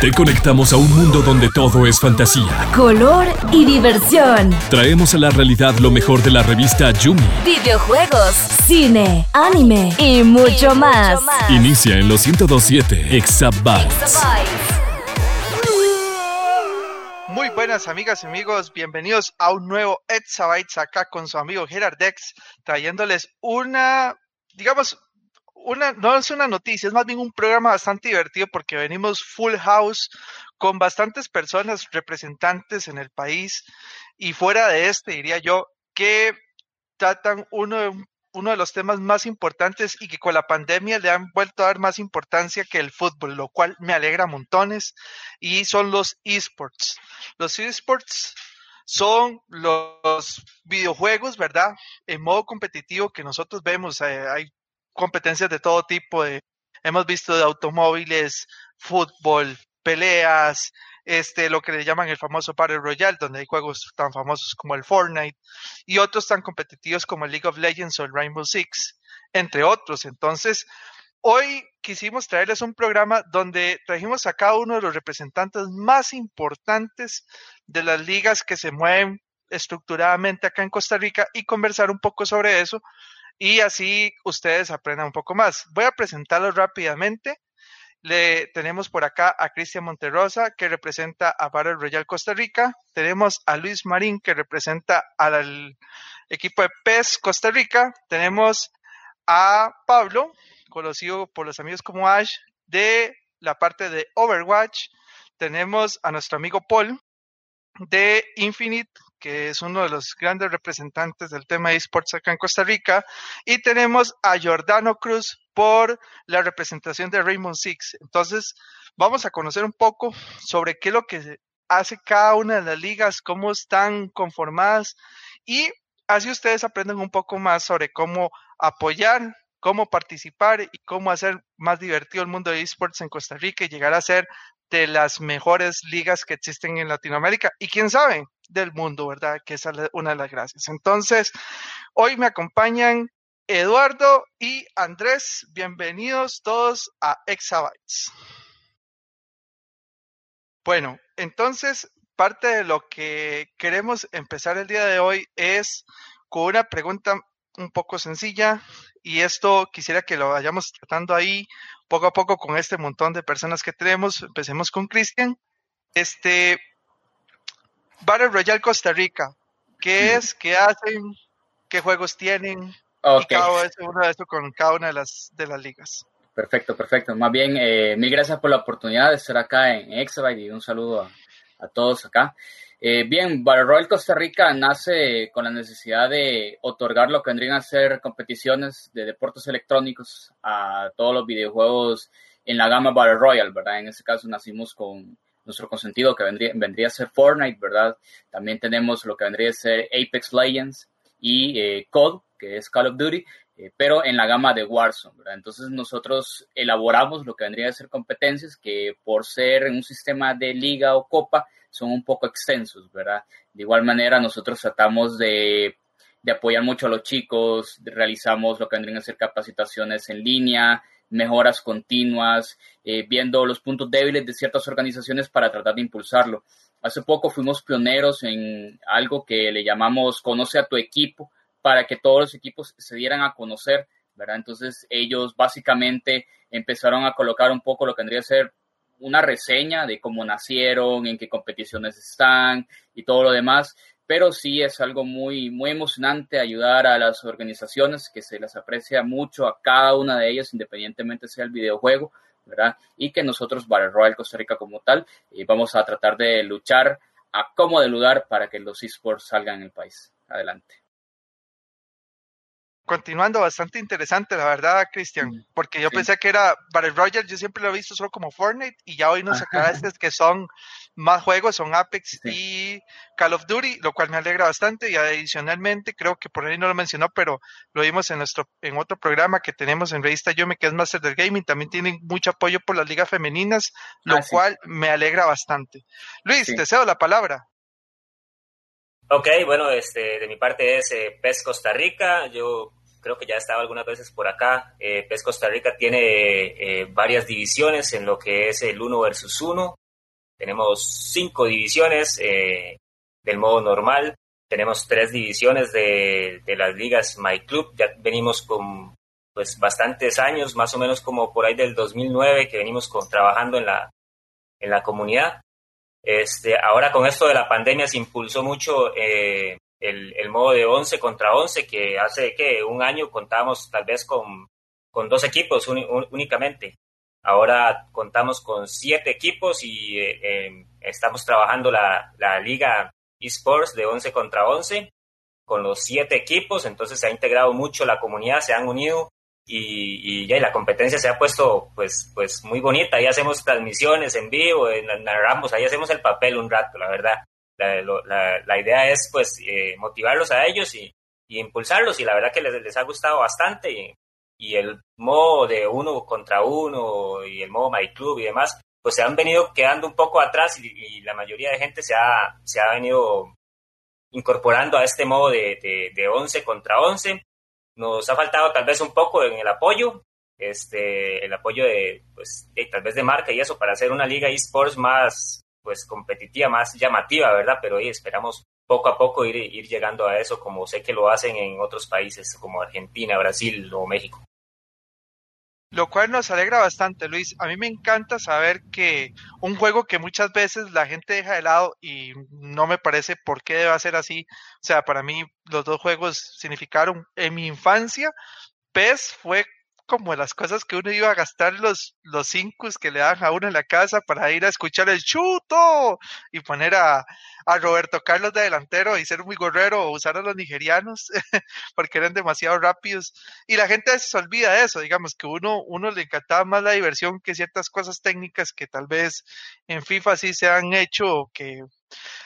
Te conectamos a un mundo donde todo es fantasía, color y diversión. Traemos a la realidad lo mejor de la revista Yumi. Videojuegos, cine, anime y mucho, más. Inicia en los 1027 Exabytes. Muy buenas amigas y amigos, bienvenidos a un nuevo Exabytes acá con su amigo Gerard Dex, trayéndoles una, digamos, una, no es una noticia, es más bien un programa bastante divertido porque venimos full house con bastantes personas representantes en el país y fuera de este, diría yo, que tratan uno de, uno de los temas más importantes y que con la pandemia le han vuelto a dar más importancia que el fútbol, lo cual me alegra montones, y son los esports. Los esports son los videojuegos, ¿verdad? En modo competitivo que nosotros vemos, eh, hay competencias de todo tipo. De, hemos visto de automóviles, fútbol, peleas, este, lo que le llaman el famoso Battle Royale, donde hay juegos tan famosos como el Fortnite y otros tan competitivos como el League of Legends o el Rainbow Six, entre otros. Entonces, hoy quisimos traerles un programa donde trajimos a cada uno de los representantes más importantes de las ligas que se mueven estructuradamente acá en Costa Rica y conversar un poco sobre eso y así ustedes aprendan un poco más. Voy a presentarlos rápidamente. Le tenemos por acá a Cristian Monterrosa, que representa a Battle Royal Costa Rica. Tenemos a Luis Marín, que representa al equipo de PES Costa Rica. Tenemos a Pablo, conocido por los amigos como Ash, de la parte de Overwatch. Tenemos a nuestro amigo Paul, de Infinite, que es uno de los grandes representantes del tema de esports acá en Costa Rica, y tenemos a Jordano Cruz por la representación de Raymond Six. Entonces, vamos a conocer un poco sobre qué es lo que hace cada una de las ligas, cómo están conformadas y así ustedes aprenden un poco más sobre cómo apoyar, cómo participar y cómo hacer más divertido el mundo de esports en Costa Rica y llegar a ser de las mejores ligas que existen en Latinoamérica y quién sabe del mundo, ¿verdad? Que es una de las gracias. Entonces, hoy me acompañan Eduardo y Andrés. Bienvenidos todos a Exabytes. Bueno, entonces, parte de lo que queremos empezar el día de hoy es con una pregunta un poco sencilla y esto quisiera que lo vayamos tratando ahí poco a poco con este montón de personas que tenemos. Empecemos con Cristian. Este Battle Royale Costa Rica, ¿qué es? ¿Qué hacen? ¿Qué juegos tienen? Y cada uno de eso con cada una de las de las ligas. Perfecto, perfecto. Más bien, eh, mil gracias por la oportunidad de estar acá en Exabyte y un saludo a, a todos acá. Eh, bien, Royale Costa Rica nace con la necesidad de otorgar lo que vendrían a ser competiciones de deportes electrónicos a todos los videojuegos en la gama Battle Royale, ¿verdad? En este caso nacimos con nuestro consentido que vendría, vendría a ser Fortnite, ¿verdad? También tenemos lo que vendría a ser Apex Legends y eh, COD, que es Call of Duty, eh, pero en la gama de Warzone. Entonces nosotros elaboramos lo que vendría a ser competencias que por ser en un sistema de liga o copa, son un poco extensos, ¿verdad? De igual manera, nosotros tratamos de, apoyar mucho a los chicos, realizamos lo que vendrían a ser capacitaciones en línea, mejoras continuas, eh, viendo los puntos débiles de ciertas organizaciones para tratar de impulsarlo. Hace poco fuimos pioneros en algo que le llamamos Conoce a tu equipo, para que todos los equipos se dieran a conocer, ¿verdad? Entonces ellos básicamente empezaron a colocar un poco lo que vendría a ser una reseña de cómo nacieron, en qué competiciones están y todo lo demás, pero sí es algo muy, muy emocionante ayudar a las organizaciones que se les aprecia mucho a cada una de ellas, independientemente sea el videojuego, ¿verdad? Y que nosotros, Battle Royal Costa Rica como tal, eh, vamos a tratar de luchar a cómo de lugar para que los esports salgan en el país. Adelante continuando bastante interesante, la verdad, Cristian, porque yo pensé que era Battle Royale, yo siempre lo he visto solo como Fortnite y ya hoy nos aclaraste que son más juegos, son Apex y Call of Duty, lo cual me alegra bastante y adicionalmente creo que por ahí no lo mencionó, pero lo vimos en nuestro en otro programa que tenemos en Revista Yume que es Master del Gaming, también tienen mucho apoyo por las ligas femeninas, lo ah, cual me alegra bastante. Luis, te cedo la palabra. Ok, bueno, este, de mi parte es eh, PES Costa Rica. Yo creo que ya he estado algunas veces por acá. Eh, PES Costa Rica tiene varias divisiones en lo que es el 1 versus 1. Tenemos cinco divisiones del modo normal. Tenemos tres divisiones de, de las ligas My Club. Ya venimos con pues bastantes años, más o menos como por ahí del 2009 que venimos con, trabajando en la, en la comunidad. Este, ahora con esto de la pandemia se impulsó mucho eh, el, modo de 11 contra 11, que hace que un año contábamos tal vez con, con dos equipos únicamente. Ahora contamos con siete equipos y eh, em, estamos trabajando la, la liga esports de 11 contra 11 con los siete equipos, entonces se ha integrado mucho la comunidad, se han unido y, ya la competencia se ha puesto pues pues muy bonita. Ahí hacemos transmisiones en vivo narramos ahí hacemos el papel un rato la verdad. La, la, idea es pues eh, motivarlos a ellos y, impulsarlos y la verdad que les, les ha gustado bastante y, y, el modo de uno contra uno y el modo My Club y demás pues se han venido quedando un poco atrás y, la mayoría de gente se ha, se ha venido incorporando a este modo de, de, de 11 contra 11 nos ha faltado tal vez un poco en el apoyo, este, el apoyo de, pues, tal vez de marca y eso, para hacer una liga esports más, pues, competitiva, más llamativa, ¿verdad? Pero hoy esperamos poco a poco ir, ir llegando a eso, como sé que lo hacen en otros países como Argentina, Brasil o México lo cual nos alegra bastante, Luis. A mí me encanta saber que un juego que muchas veces la gente deja de lado y no me parece por qué debe ser así. O sea, para mí los dos juegos significaron en mi infancia. PES fue como las cosas que uno iba a gastar los, los cinco que le dan a uno en la casa para ir a escuchar el chuto y poner a, a Roberto Carlos de delantero y ser muy gorrero o usar a los nigerianos porque eran demasiado rápidos. Y la gente se olvida de eso, digamos que uno, uno le encantaba más la diversión que ciertas cosas técnicas que tal vez en FIFA sí se han hecho que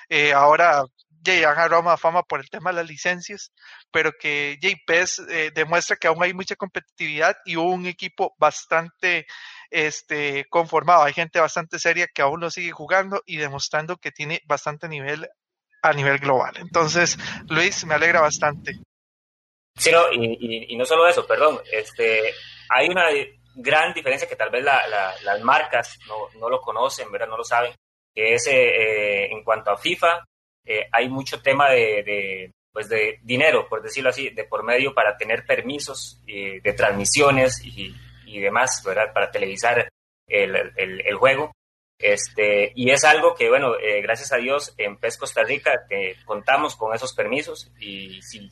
eh, ahora ya han agarrado más fama por el tema de las licencias, pero que JPES eh, demuestra que aún hay mucha competitividad y un equipo bastante este, conformado. Hay gente bastante seria que aún lo sigue jugando y demostrando que tiene bastante nivel a nivel global. Entonces, Luis, me alegra bastante. Sí, no, y, no solo eso, perdón, este, hay una gran diferencia que tal vez las marcas no, lo conocen, ¿verdad? No lo saben, que es eh, en cuanto a FIFA, eh, hay mucho tema de, pues de dinero, por decirlo así, de por medio para tener permisos eh, de transmisiones y, demás, ¿verdad? Para televisar el, el, juego. Este, y es algo que, bueno, eh, gracias a Dios en PES Costa Rica contamos con esos permisos y si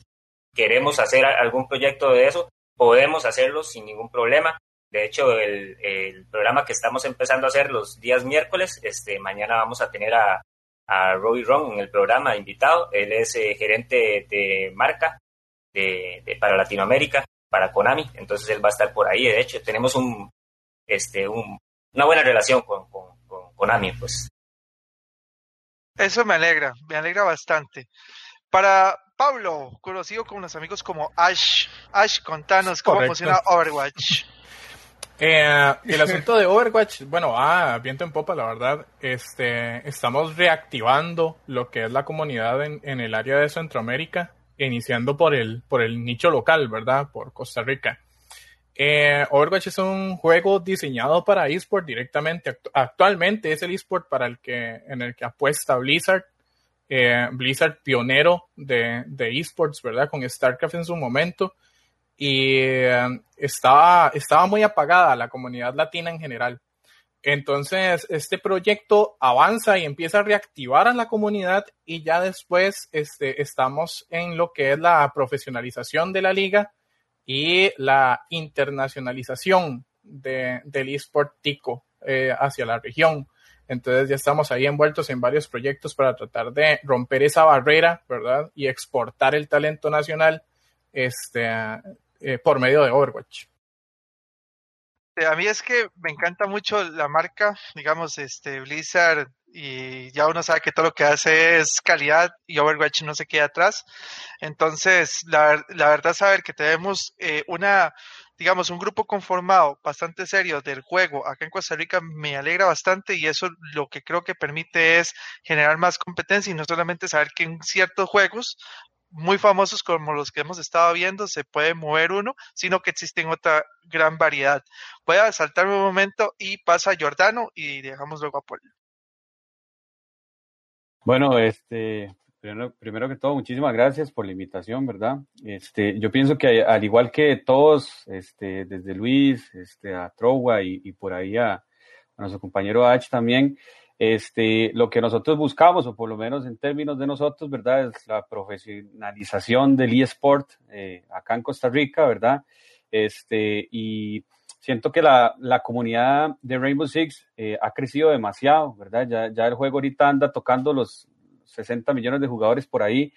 queremos hacer algún proyecto de eso, podemos hacerlo sin ningún problema. De hecho, el, el, programa que estamos empezando a hacer los días miércoles, este, mañana vamos a tener a, a Roy Ron en el programa invitado. Él es eh, gerente de marca de, para Latinoamérica, para Konami. Entonces él va a estar por ahí. De hecho, tenemos un, este, un, una buena relación con, con, Konami, pues. Eso me alegra, me alegra bastante. Para Pablo, conocido con los amigos como Ash, Ash, contanos cómo funciona Overwatch. Eh, el asunto de Overwatch, bueno, ah, viento en popa, la verdad. Este, estamos reactivando lo que es la comunidad en, en, el área de Centroamérica, iniciando por el, por el nicho local, ¿verdad? Por Costa Rica. Eh, Overwatch es un juego diseñado para eSport directamente. Actualmente es el eSport para el que, en el que apuesta Blizzard. Eh, Blizzard pionero de, de esports, ¿verdad? Con StarCraft en su momento y em, estaba, estaba muy apagada la comunidad latina en general. Entonces, este proyecto avanza y empieza a reactivar a la comunidad y ya después este, estamos en lo que es la profesionalización de la liga y la internacionalización de, del eSport tico eh, hacia la región. Entonces ya estamos ahí envueltos en varios proyectos para tratar de romper esa barrera, ¿verdad? Y exportar el talento nacional este, eh, por medio de Overwatch. A mí es que me encanta mucho la marca, digamos, este Blizzard y ya uno sabe que todo lo que hace es calidad y Overwatch no se queda atrás. Entonces, la, la verdad saber que tenemos eh, una, digamos, un grupo conformado bastante serio del juego acá en Costa Rica me alegra bastante y eso lo que creo que permite es generar más competencia y no solamente saber que en ciertos juegos muy famosos como los que hemos estado viendo, se puede mover uno, sino que existen otra gran variedad. Voy a saltarme un momento y pasa a Jordano y dejamos luego a Paul. Bueno, este, primero, primero que todo, muchísimas gracias por la invitación, ¿verdad? Este, yo pienso que al igual que todos, este, desde Luis, este, a Trowa y, y por ahí a, a nuestro compañero H también, este, lo que nosotros buscamos, o por lo menos en términos de nosotros, ¿verdad? Es la profesionalización del eSport eh, acá en Costa Rica, ¿verdad? Este, y siento que la, la comunidad de Rainbow Six eh, ha crecido demasiado, ¿verdad? Ya, ya el juego ahorita anda tocando los 60 millones de jugadores por ahí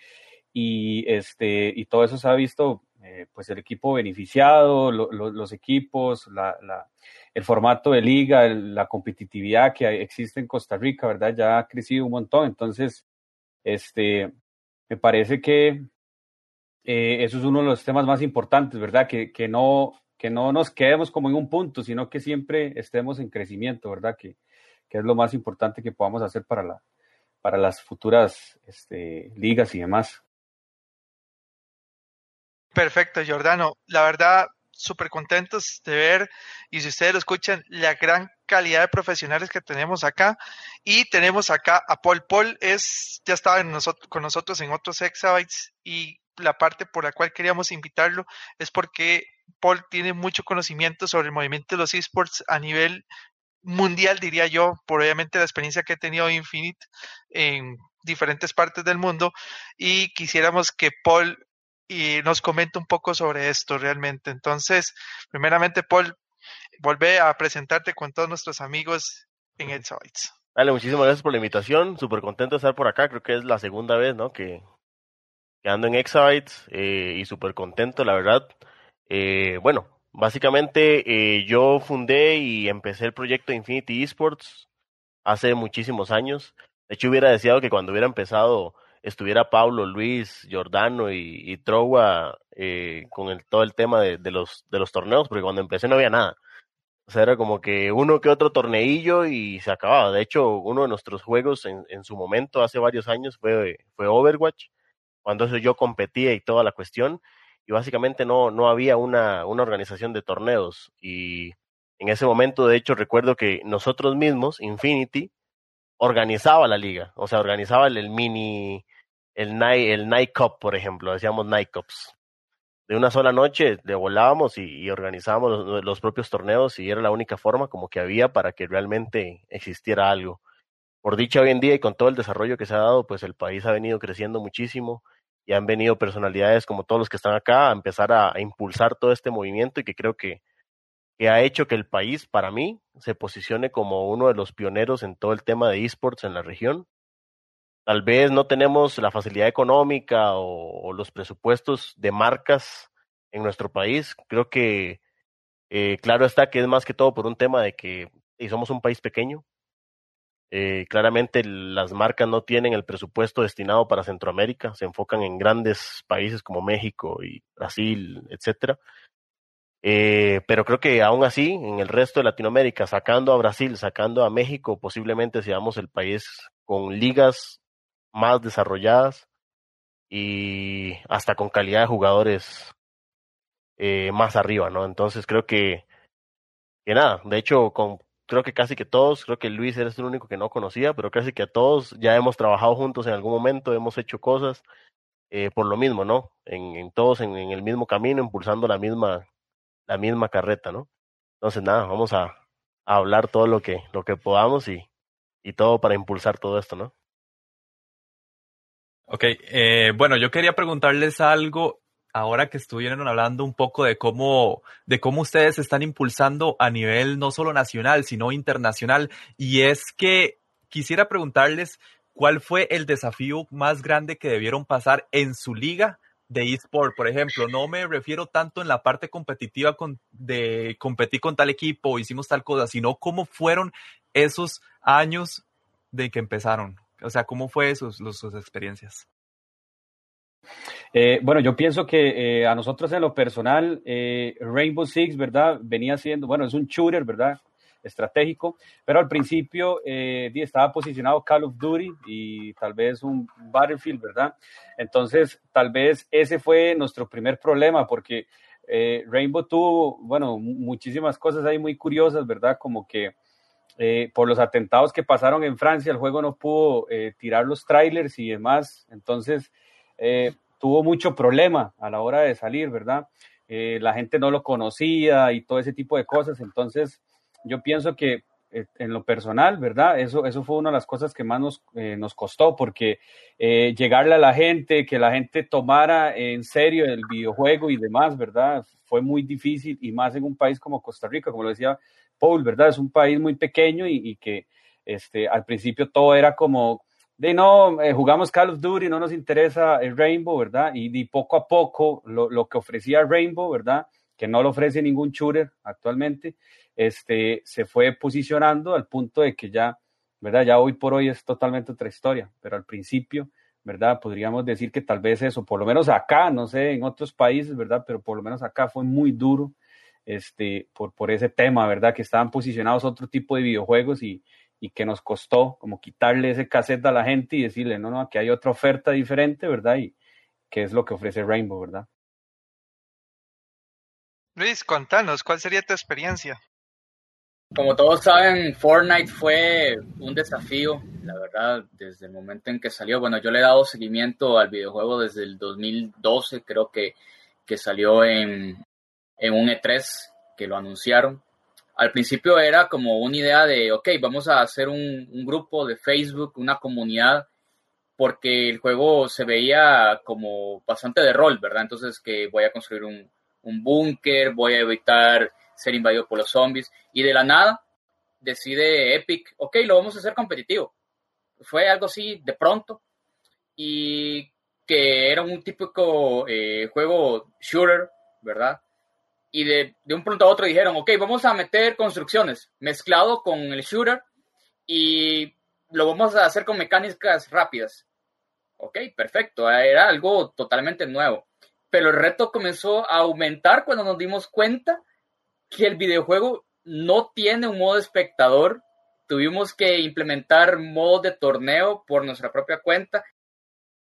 y, este, y todo eso se ha visto, eh, pues el equipo beneficiado, lo, lo, los equipos, la el formato de liga, la competitividad que existe en Costa Rica, ¿verdad? Ya ha crecido un montón. Entonces, este, me parece que eh, eso es uno de los temas más importantes, ¿verdad? Que, que, no, que no nos quedemos como en un punto, sino que siempre estemos en crecimiento, ¿verdad? Que, que es lo más importante que podamos hacer para, la, para las futuras este, ligas y demás. Perfecto, Jordano. La verdad, súper contentos de ver y si ustedes lo escuchan, la gran calidad de profesionales que tenemos acá. Y tenemos acá a Paul. Paul es, ya estaba con nosotros en otros Exabytes y la parte por la cual queríamos invitarlo es porque Paul tiene mucho conocimiento sobre el movimiento de los esports a nivel mundial, diría yo, por obviamente la experiencia que he tenido Infinite en diferentes partes del mundo y quisiéramos que Paul y nos comenta un poco sobre esto realmente. Entonces, primeramente, Paul, volvé a presentarte con todos nuestros amigos en Exabytes. Dale, muchísimas gracias por la invitación. Súper contento de estar por acá. Creo que es la segunda vez, ¿no? Que, que ando en Exabytes eh, y súper contento, la verdad. Eh, bueno, básicamente eh, yo fundé y empecé el proyecto Infinity Esports hace muchísimos años. De hecho, hubiera deseado que cuando hubiera empezado estuviera Pablo, Luis, Giordano y, y eh, con todo el tema de, los, torneos, porque cuando empecé no había nada. O sea, era como que uno que otro torneillo y se acababa. De hecho, uno de nuestros juegos en, su momento, hace varios años, fue, fue Overwatch, cuando yo competía y toda la cuestión, y básicamente no, no había una organización de torneos. Y en ese momento, de hecho, recuerdo que nosotros mismos, Infinity, organizaba la liga, o sea, organizaba el, mini, el night, el night cup, por ejemplo, decíamos night cups. De una sola noche le volábamos y, organizábamos los, los, propios torneos y era la única forma como que había para que realmente existiera algo. Por dicha hoy en día y con todo el desarrollo que se ha dado, pues el país ha venido creciendo muchísimo y han venido personalidades como todos los que están acá a empezar a, a impulsar todo este movimiento y que creo que que ha hecho que el país, para mí, se posicione como uno de los pioneros en todo el tema de esports en la región. Tal vez no tenemos la facilidad económica o, los presupuestos de marcas en nuestro país. Creo que, eh, claro está que es más que todo por un tema de que y somos un país pequeño. Eh, claramente las marcas no tienen el presupuesto destinado para Centroamérica, se enfocan en grandes países como México y Brasil, etcétera eh, pero creo que aún así, en el resto de Latinoamérica, sacando a Brasil, sacando a México, posiblemente seamos el país con ligas más desarrolladas y hasta con calidad de jugadores eh, más arriba, ¿no? Entonces creo que, que nada, de hecho, con, creo que casi que todos, creo que Luis eres el único que no conocía, pero casi que a todos ya hemos trabajado juntos en algún momento, hemos hecho cosas eh, por lo mismo, ¿no? En, todos en el mismo camino, impulsando la misma la misma carreta, ¿no? Entonces, nada, vamos a, hablar todo lo que, lo que podamos y, y todo para impulsar todo esto, ¿no? Ok, eh, bueno, yo quería preguntarles algo ahora que estuvieron hablando un poco de cómo, de cómo ustedes están impulsando a nivel no solo nacional, sino internacional. Y es que quisiera preguntarles cuál fue el desafío más grande que debieron pasar en su liga de eSport, por ejemplo. No me refiero tanto en la parte competitiva con, de competir con tal equipo, hicimos tal cosa, sino cómo fueron esos años de que empezaron. O sea, cómo fue sus, sus experiencias. Eh, bueno, yo pienso que eh, a nosotros en lo personal, eh, Rainbow Six, ¿verdad? Venía siendo, bueno, es un shooter, ¿verdad? Estratégico, pero al principio eh, estaba posicionado Call of Duty y tal vez un Battlefield, ¿verdad? Entonces, tal vez ese fue nuestro primer problema, porque eh, Rainbow tuvo, bueno, muchísimas cosas ahí muy curiosas, ¿verdad? Como que eh, por los atentados que pasaron en Francia, el juego no pudo eh, tirar los trailers y demás, entonces tuvo mucho problema a la hora de salir, ¿verdad? la gente no lo conocía y todo ese tipo de cosas, entonces yo pienso que eh, en lo personal, ¿verdad? Eso, eso fue una de las cosas que más nos, eh, nos costó, porque eh, llegarle a la gente, que la gente tomara en serio el videojuego y demás, ¿verdad? Fue muy difícil y más en un país como Costa Rica, como lo decía Paul, ¿verdad? Es un país muy pequeño y, que este, al principio todo era como, de no, jugamos Call of Duty, no nos interesa el Rainbow, ¿verdad? Y, y poco a poco lo, lo que ofrecía Rainbow, ¿verdad? Que no lo ofrece ningún shooter actualmente, este, se fue posicionando al punto de que ya, ¿verdad? Ya hoy por hoy es totalmente otra historia, pero al principio, ¿verdad? Podríamos decir que tal vez eso, por lo menos acá, no sé, en otros países, ¿verdad? Pero por lo menos acá fue muy duro este, por, por ese tema, ¿verdad? Que estaban posicionados otro tipo de videojuegos y, y que nos costó como quitarle ese cassette a la gente y decirle, no, no, aquí hay otra oferta diferente, ¿verdad? Y que es lo que ofrece Rainbow, ¿verdad? Luis, contanos, ¿cuál sería tu experiencia? Como todos saben, Fortnite fue un desafío, la verdad, desde el momento en que salió. Bueno, yo le he dado seguimiento al videojuego desde el 2012, creo que, que salió en, en un E3, que lo anunciaron. Al principio era como una idea de, ok, vamos a hacer un, un grupo de Facebook, una comunidad, porque el juego se veía como bastante de rol, ¿verdad? Entonces que voy a construir un, un búnker, voy a evitar ser invadido por los zombies. Y de la nada decide Epic, ok, lo vamos a hacer competitivo. Fue algo así de pronto. Y que era un típico eh, juego shooter, ¿verdad? Y de, de, un pronto a otro dijeron, ok, vamos a meter construcciones mezclado con el shooter y lo vamos a hacer con mecánicas rápidas. Ok, perfecto, era algo totalmente nuevo. Pero el reto comenzó a aumentar cuando nos dimos cuenta que el videojuego no tiene un modo espectador. Tuvimos que implementar modos de torneo por nuestra propia cuenta.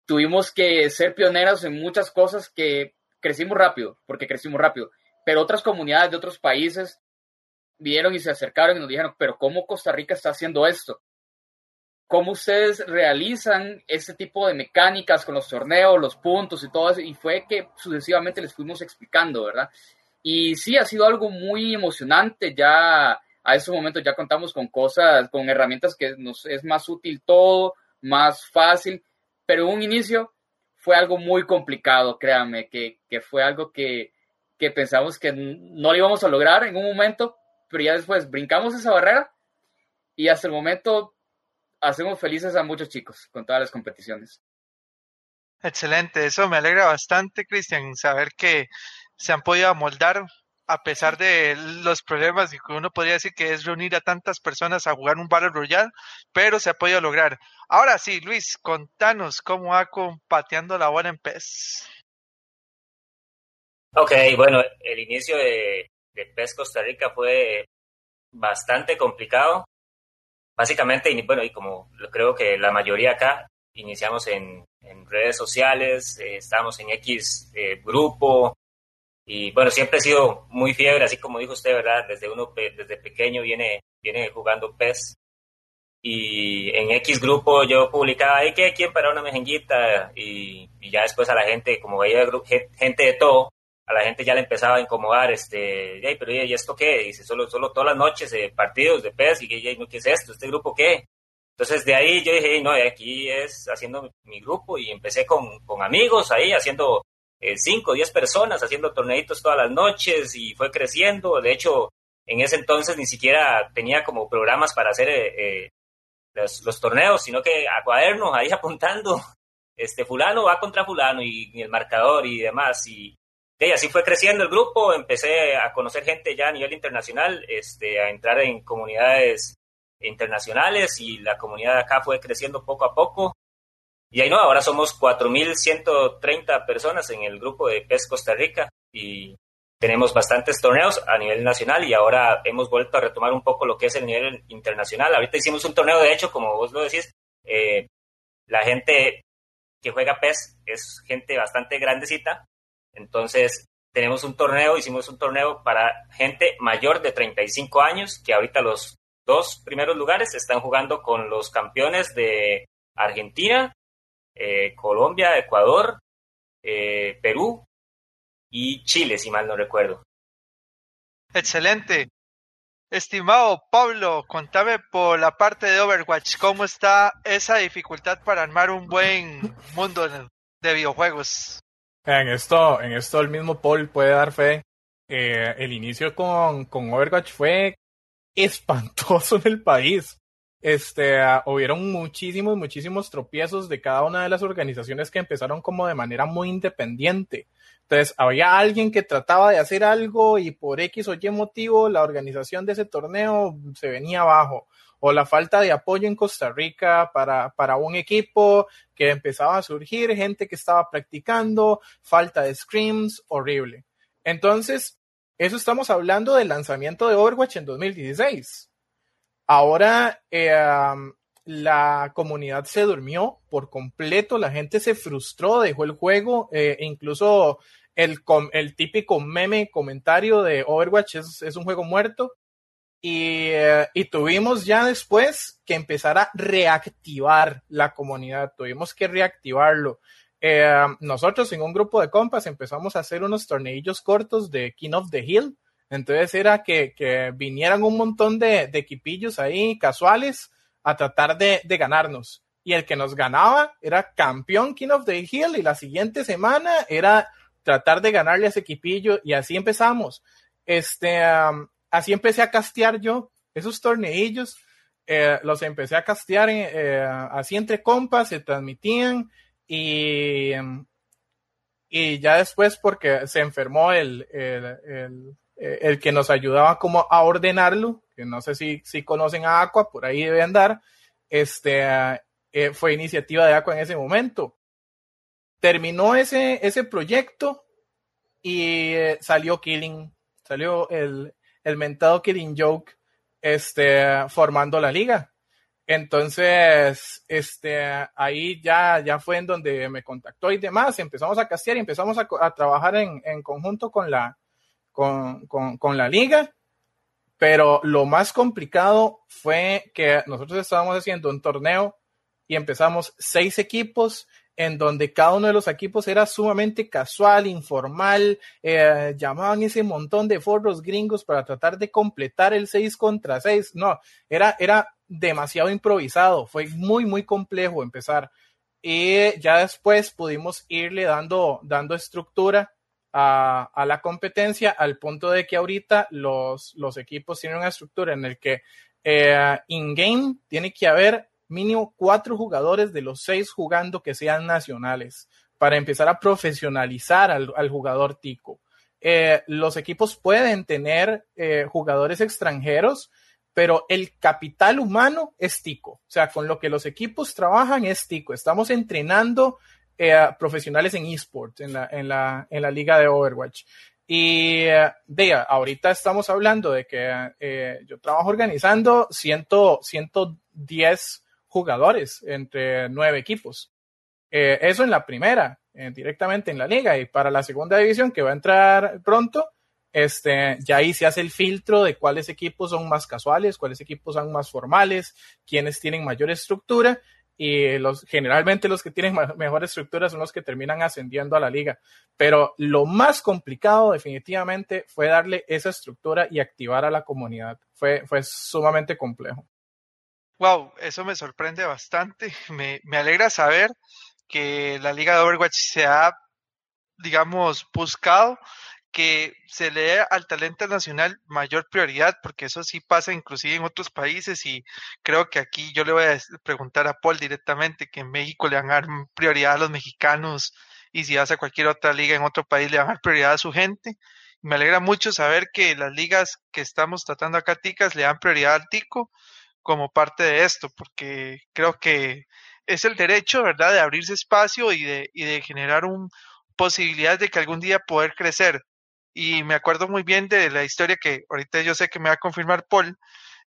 Tuvimos que ser pioneros en muchas cosas que crecimos rápido, porque crecimos rápido. Pero otras comunidades de otros países vieron y se acercaron y nos dijeron, pero ¿cómo Costa Rica está haciendo esto? ¿Cómo ustedes realizan ese tipo de mecánicas con los torneos, los puntos y todo eso? Y fue que sucesivamente les fuimos explicando, ¿verdad? Y sí, ha sido algo muy emocionante. Ya a esos momentos ya contamos con cosas, con herramientas que nos es más útil todo, más fácil, pero un inicio fue algo muy complicado, créanme, que, que fue algo que, que pensamos que no lo íbamos a lograr en un momento, pero ya después brincamos esa barrera y hasta el momento hacemos felices a muchos chicos con todas las competiciones. Excelente, eso me alegra bastante, Cristian, saber que se han podido amoldar a pesar de los problemas que uno podría decir que es reunir a tantas personas a jugar un Battle Royale, pero se ha podido lograr. Ahora sí, Luis, contanos cómo va con pateando la bola en PES. Ok, bueno, el inicio de, PES Costa Rica fue bastante complicado. Básicamente, y bueno, y como creo que la mayoría acá, iniciamos en, en redes sociales, eh, estábamos en X eh, grupo, y bueno, siempre he sido muy fiebre, así como dijo usted, ¿verdad? Desde uno, desde pequeño viene, viene jugando PES. Y en X grupo yo publicaba, hay que quién para una mejenguita? Y, y, ya después a la gente, como veía gente de todo, a la gente ya le empezaba a incomodar, este, hey, pero ¿y esto qué? Dice, solo, solo todas las noches de partidos de PES, y que, ¿no qué es esto? ¿Este grupo qué? Entonces de ahí yo dije, no, aquí es haciendo mi grupo y empecé con, con amigos ahí haciendo 5 o 10 personas haciendo torneitos todas las noches y fue creciendo. De hecho, en ese entonces ni siquiera tenía como programas para hacer eh, eh, los, torneos, sino que a cuadernos ahí apuntando, este fulano va contra fulano y, el marcador y demás. Y, así fue creciendo el grupo, empecé a conocer gente ya a nivel internacional, este, a entrar en comunidades internacionales y la comunidad acá fue creciendo poco a poco. Y ahí no, ahora somos 4.130 personas en el grupo de PES Costa Rica y tenemos bastantes torneos a nivel nacional y ahora hemos vuelto a retomar un poco lo que es el nivel internacional. Ahorita hicimos un torneo, de hecho, como vos lo decís, eh, la gente que juega PES es gente bastante grandecita, entonces tenemos un torneo, hicimos un torneo para gente mayor de 35 años, que ahorita los dos primeros lugares están jugando con los campeones de Argentina, eh, Colombia, Ecuador, eh, Perú y Chile, si mal no recuerdo. Excelente. Estimado Pablo, contame por la parte de Overwatch, ¿cómo está esa dificultad para armar un buen mundo de videojuegos? En esto, en esto el mismo Paul puede dar fe. Eh, el inicio con, con Overwatch fue espantoso en el país. Este, uh, hubieron muchísimos, muchísimos tropiezos de cada una de las organizaciones que empezaron como de manera muy independiente. Entonces, había alguien que trataba de hacer algo y por X o Y motivo la organización de ese torneo se venía abajo. O la falta de apoyo en Costa Rica para, para un equipo que empezaba a surgir, gente que estaba practicando, falta de screams, horrible. Entonces, eso estamos hablando del lanzamiento de Overwatch en 2016. Ahora eh, la comunidad se durmió por completo, la gente se frustró, dejó el juego, eh, e incluso el, típico meme comentario de Overwatch es, un juego muerto. Y, eh, y, tuvimos ya después que empezar a reactivar la comunidad, tuvimos que reactivarlo. Nosotros en un grupo de compas empezamos a hacer unos torneillos cortos de King of the Hill. Entonces era que, que vinieran un montón de, de equipillos ahí casuales a tratar de, de, ganarnos. Y el que nos ganaba era campeón King of the Hill y la siguiente semana era tratar de ganarle a ese equipillo y así empezamos. Este, así empecé a castear yo esos torneillos, eh, los empecé a castear eh, así entre compas, se transmitían y, y ya después porque se enfermó el, el, el, que nos ayudaba como a ordenarlo, que no sé si, si conocen a Aqua, por ahí debe andar, este, eh, fue iniciativa de Aqua en ese momento. Terminó ese, ese proyecto y eh, salió Killing, salió el, el mentado Killing Joke este, formando la liga. Entonces, este, ahí ya, ya fue en donde me contactó y demás. Empezamos a castear y empezamos a, a trabajar en, en, conjunto con la, con, con, con, la liga. Pero lo más complicado fue que nosotros estábamos haciendo un torneo y empezamos seis equipos en donde cada uno de los equipos era sumamente casual, informal, eh, llamaban ese montón de forros gringos para tratar de completar el 6 contra 6. No, era, era demasiado improvisado, fue muy, muy complejo empezar. Y ya después pudimos irle dando, dando estructura a, la competencia al punto de que ahorita los, los equipos tienen una estructura en el que eh, in-game tiene que haber mínimo cuatro jugadores de los seis jugando que sean nacionales para empezar a profesionalizar al, al jugador tico. Eh, los equipos pueden tener eh, jugadores extranjeros, pero el capital humano es tico. O sea, con lo que los equipos trabajan es tico. Estamos entrenando eh, profesionales en esports, en la, en, la, en la liga de Overwatch. Y de ahorita estamos hablando de que eh, yo trabajo organizando 100, 110 jugadores entre nueve equipos. Eh, eso en la primera, eh, directamente en la liga. Y para la segunda división, que va a entrar pronto, este, ya ahí se hace el filtro de cuáles equipos son más casuales, cuáles equipos son más formales, quiénes tienen mayor estructura. Y los, generalmente los que tienen mejor estructura son los que terminan ascendiendo a la liga. Pero lo más complicado definitivamente fue darle esa estructura y activar a la comunidad. Fue, fue sumamente complejo. Wow, eso me sorprende bastante. Me, me alegra saber que la Liga de Overwatch se ha, digamos, buscado que se le dé al talento nacional mayor prioridad, porque eso sí pasa inclusive en otros países y creo que aquí yo le voy a preguntar a Paul directamente que en México le van a dar prioridad a los mexicanos y si hace cualquier otra liga en otro país le van a dar prioridad a su gente. Me alegra mucho saber que las ligas que estamos tratando acá, Ticas, le dan prioridad al Tico como parte de esto, porque creo que es el derecho, ¿verdad?, de abrirse espacio y de, y de generar un, posibilidades de que algún día poder crecer. Y me acuerdo muy bien de la historia que ahorita yo sé que me va a confirmar Paul,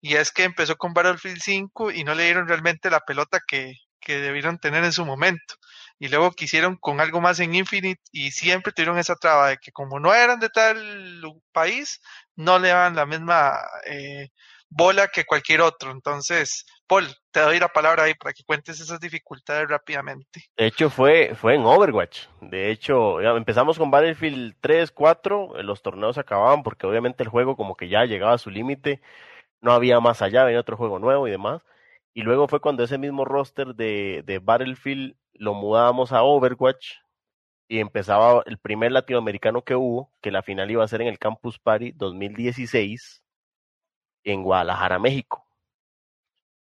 y es que empezó con Battlefield 5 y no le dieron realmente la pelota que, que debieron tener en su momento. Y luego quisieron con algo más en Infinite y siempre tuvieron esa traba de que como no eran de tal país, no le daban la misma eh, bola que cualquier otro. Entonces, Paul, te doy la palabra ahí para que cuentes esas dificultades rápidamente. De hecho, fue, fue en Overwatch. De hecho, empezamos con Battlefield 3, 4, los torneos acababan porque obviamente el juego como que ya llegaba a su límite, no había más allá, venía otro juego nuevo y demás. Y luego fue cuando ese mismo roster de, de Battlefield lo mudábamos a Overwatch y empezaba el primer latinoamericano que hubo, que la final iba a ser en el Campus Party 2016 en Guadalajara, México.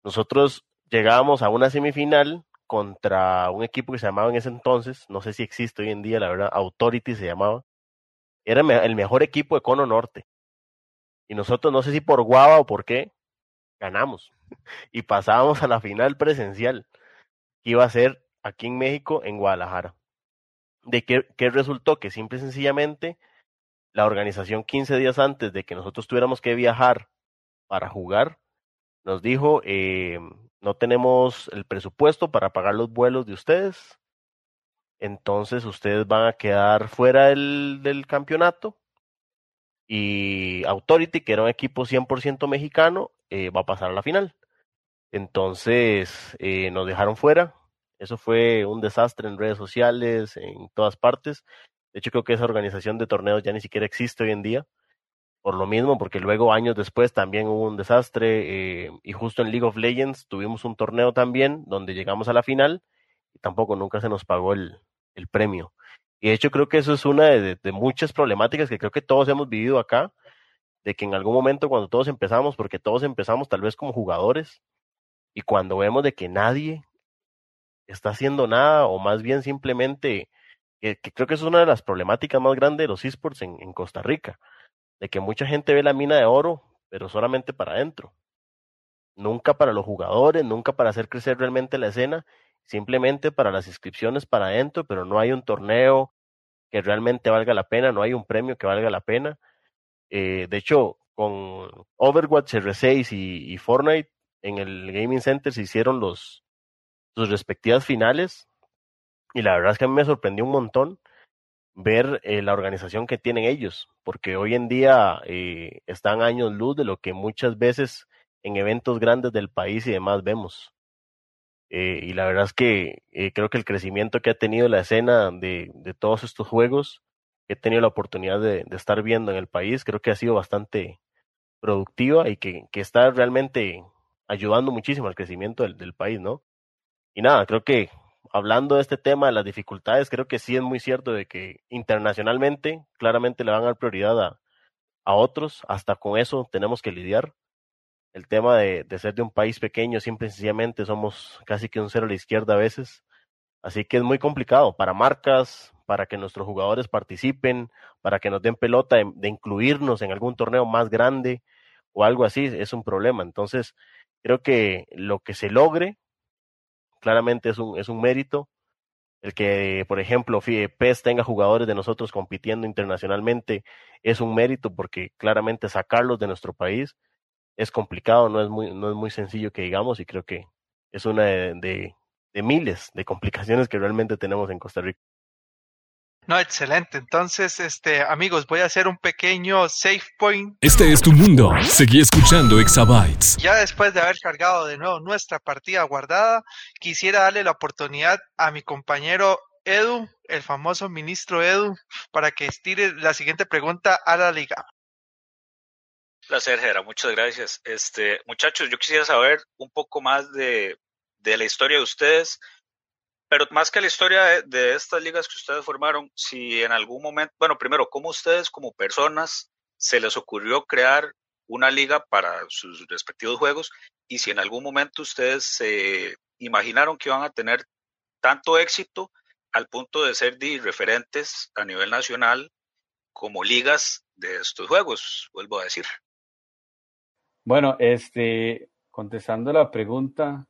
Nosotros llegábamos a una semifinal contra un equipo que se llamaba en ese entonces, no sé si existe hoy en día, la verdad, Authority se llamaba. Era el mejor equipo de Cono Norte. Y nosotros, no sé si por guava o por qué, ganamos. Y pasábamos a la final presencial, que iba a ser aquí en México, en Guadalajara. ¿De qué, qué resultó? Que simple y sencillamente la organización 15 días antes de que nosotros tuviéramos que viajar para jugar, nos dijo, eh, no tenemos el presupuesto para pagar los vuelos de ustedes, entonces ustedes van a quedar fuera del, del campeonato y Authority, que era un equipo 100% mexicano, eh, va a pasar a la final. Entonces eh, nos dejaron fuera. Eso fue un desastre en redes sociales, en todas partes. De hecho, creo que esa organización de torneos ya ni siquiera existe hoy en día por lo mismo, porque luego años después también hubo un desastre eh, y justo en League of Legends tuvimos un torneo también donde llegamos a la final y tampoco nunca se nos pagó el, el premio. Y de hecho creo que eso es una de, de, muchas problemáticas que creo que todos hemos vivido acá, de que en algún momento cuando todos empezamos, porque todos empezamos tal vez como jugadores, y cuando vemos de que nadie está haciendo nada o más bien simplemente, que, creo que eso es una de las problemáticas más grandes de los esports en Costa Rica de que mucha gente ve la mina de oro, pero solamente para adentro. Nunca para los jugadores, nunca para hacer crecer realmente la escena, simplemente para las inscripciones para adentro, pero no hay un torneo que realmente valga la pena, no hay un premio que valga la pena. Eh, de hecho, con Overwatch, R6 y, y, Fortnite, en el Gaming Center se hicieron los, sus respectivas finales, y la verdad es que a mí me sorprendió un montón ver eh, la organización que tienen ellos, porque hoy en día eh, están años luz de lo que muchas veces en eventos grandes del país y demás vemos. Eh, y la verdad es que creo que el crecimiento que ha tenido la escena de, de todos estos juegos que he tenido la oportunidad de, de, estar viendo en el país, creo que ha sido bastante productiva y que, que está realmente ayudando muchísimo al crecimiento del, del país, ¿no? Y nada, creo que hablando de este tema de las dificultades, creo que sí es muy cierto de que internacionalmente claramente le van a dar prioridad a, a otros, hasta con eso tenemos que lidiar. El tema de, de ser de un país pequeño, simple y sencillamente somos casi que un cero a la izquierda a veces, así que es muy complicado para marcas, para que nuestros jugadores participen, para que nos den pelota de, de incluirnos en algún torneo más grande o algo así, es un problema. Entonces, creo que lo que se logre claramente es un, es un mérito. El que, por ejemplo, PES tenga jugadores de nosotros compitiendo internacionalmente es un mérito porque claramente sacarlos de nuestro país es complicado, no es muy, no es muy sencillo que digamos y creo que es una de, de miles de complicaciones que realmente tenemos en Costa Rica. No, excelente. Entonces, este, amigos, voy a hacer un pequeño save point. Este es tu mundo. Seguí escuchando Exabytes. Ya después de haber cargado de nuevo nuestra partida guardada, quisiera darle la oportunidad a mi compañero Edu, el famoso ministro Edu, para que estire la siguiente pregunta a la liga. Placer, Gera, muchas gracias. Este, muchachos, yo quisiera saber un poco más de, de la historia de ustedes pero más que la historia de, estas ligas que ustedes formaron, si en algún momento, bueno, primero, ¿cómo ustedes como personas se les ocurrió crear una liga para sus respectivos juegos? Y si en algún momento ustedes se imaginaron que iban a tener tanto éxito al punto de ser referentes a nivel nacional como ligas de estos juegos, vuelvo a decir. Bueno, este, contestando la pregunta,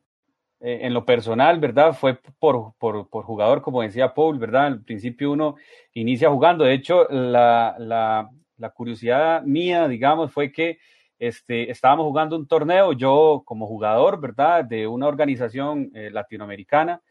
eh, en lo personal, ¿verdad? Fue por, por, por, jugador, como decía Paul, ¿verdad? Al principio uno inicia jugando. De hecho, la, la, la curiosidad mía, digamos, fue que este, estábamos jugando un torneo, yo como jugador, ¿verdad? De una organización eh, latinoamericana.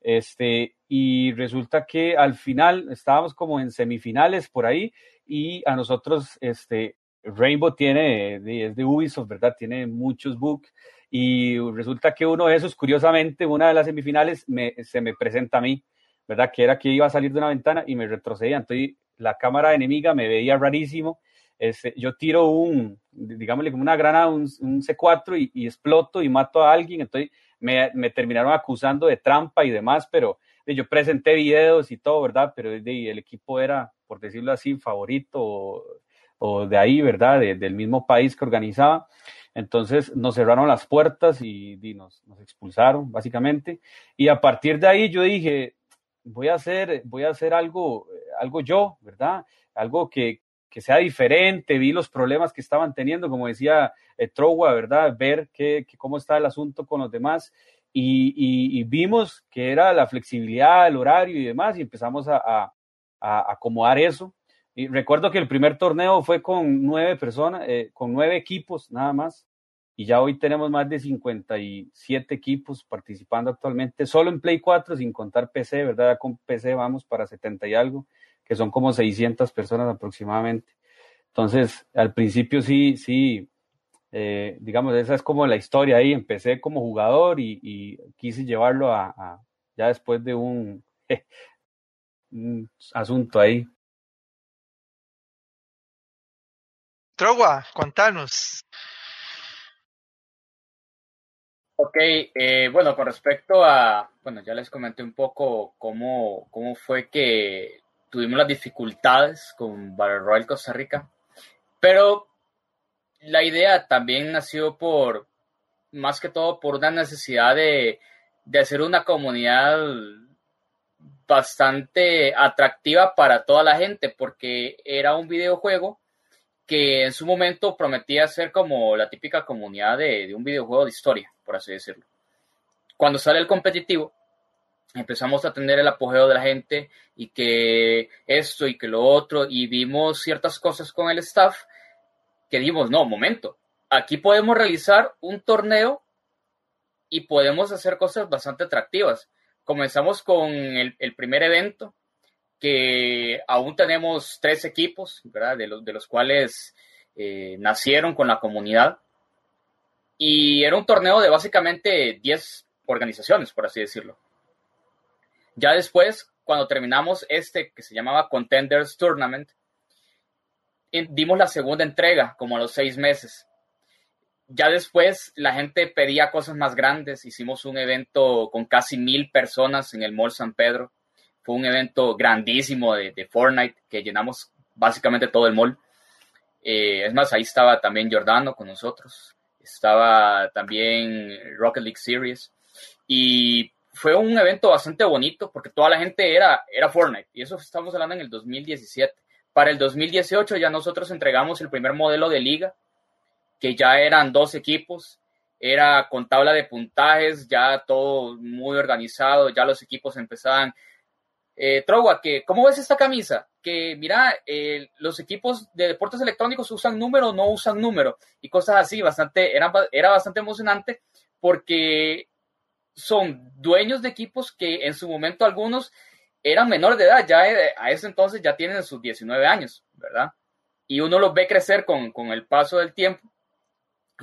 Este, y resulta que al final estábamos como en semifinales por ahí y a nosotros, este, Rainbow tiene, es de Ubisoft, ¿verdad? Tiene muchos books y resulta que uno de esos, curiosamente, una de las semifinales se me presenta a mí, ¿verdad? Que era que iba a salir de una ventana y me retrocedía. Entonces la cámara enemiga me veía rarísimo. Este, yo tiro un, digámosle como una granada, un, C4 y, exploto y mato a alguien. Entonces me, me, terminaron acusando de trampa y demás, pero yo presenté videos y todo, ¿verdad? Pero el equipo era, por decirlo así, favorito o, de ahí, ¿verdad? del mismo país que organizaba. Entonces nos cerraron las puertas y, nos, nos, expulsaron, básicamente. Y a partir de ahí yo dije, voy a hacer, voy a hacer algo, algo yo, ¿verdad? Algo que, que sea diferente. Vi los problemas que estaban teniendo, como decía eh, ¿verdad? Ver qué, cómo está el asunto con los demás. Y, y, vimos que era la flexibilidad, el horario y demás, y empezamos a, a, a acomodar eso y recuerdo que el primer torneo fue con nueve personas, eh, con nueve equipos nada más. Y ya hoy tenemos más de 57 equipos participando actualmente, solo en Play 4, sin contar PC, ¿verdad? con PC vamos para 70 y algo, que son como 600 personas aproximadamente. Entonces, al principio sí, sí, eh, digamos, esa es como la historia ahí. Empecé como jugador y, quise llevarlo a, ya después de un, un asunto ahí Trogua, contanos. Ok, eh, bueno, con respecto a, bueno, ya les comenté un poco cómo, cómo fue que tuvimos las dificultades con Battle Royale Costa Rica, pero la idea también nació por, más que todo, por una necesidad de, de hacer una comunidad bastante atractiva para toda la gente, porque era un videojuego que en su momento prometía ser como la típica comunidad de, un videojuego de historia, por así decirlo. Cuando sale el competitivo, empezamos a tener el apogeo de la gente y que esto y que lo otro, y vimos ciertas cosas con el staff que dimos, no, momento, aquí podemos realizar un torneo y podemos hacer cosas bastante atractivas. Comenzamos con el, primer evento, que aún tenemos tres equipos, ¿verdad? De los, de los cuales eh, nacieron con la comunidad. Y era un torneo de básicamente 10 organizaciones, por así decirlo. Ya después, cuando terminamos este que se llamaba Contenders Tournament, dimos la segunda entrega, como a los seis meses. Ya después la gente pedía cosas más grandes. Hicimos un evento con casi mil personas en el Mall San Pedro fue un evento grandísimo de, de Fortnite que llenamos básicamente todo el mall. Eh, es más, ahí estaba también Giordano con nosotros. Estaba también Rocket League Series. Y fue un evento bastante bonito porque toda la gente era, era Fortnite. Y eso estamos hablando en el 2017. Para el 2018 ya nosotros entregamos el primer modelo de liga, que ya eran dos equipos. Era con tabla de puntajes, ya todo muy organizado, ya los equipos empezaban eh, Trogua, que, ¿cómo ves esta camisa? Que mira, eh, los equipos de deportes electrónicos usan número no usan número y cosas así, bastante, era, era bastante emocionante porque son dueños de equipos que en su momento algunos eran menores de edad, ya eh, a ese entonces ya tienen sus 19 años, ¿verdad? Y uno los ve crecer con, con el paso del tiempo.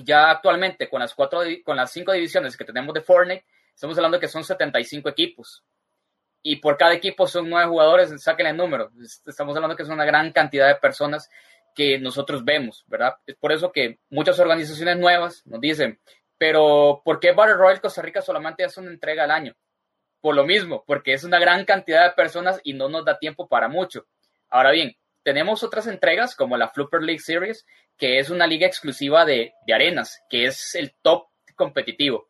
Ya actualmente con las cuatro, con las cinco divisiones que tenemos de Fortnite, estamos hablando que son 75 equipos y por cada equipo son nueve jugadores, saquen el número. Estamos hablando que es una gran cantidad de personas que nosotros vemos, ¿verdad? Es por eso que muchas organizaciones nuevas nos dicen, pero ¿por qué Battle Royale Costa Rica solamente hace una entrega al año? Por lo mismo, porque es una gran cantidad de personas y no nos da tiempo para mucho. Ahora bien, tenemos otras entregas como la Flipper League Series, que es una liga exclusiva de, de arenas, que es el top competitivo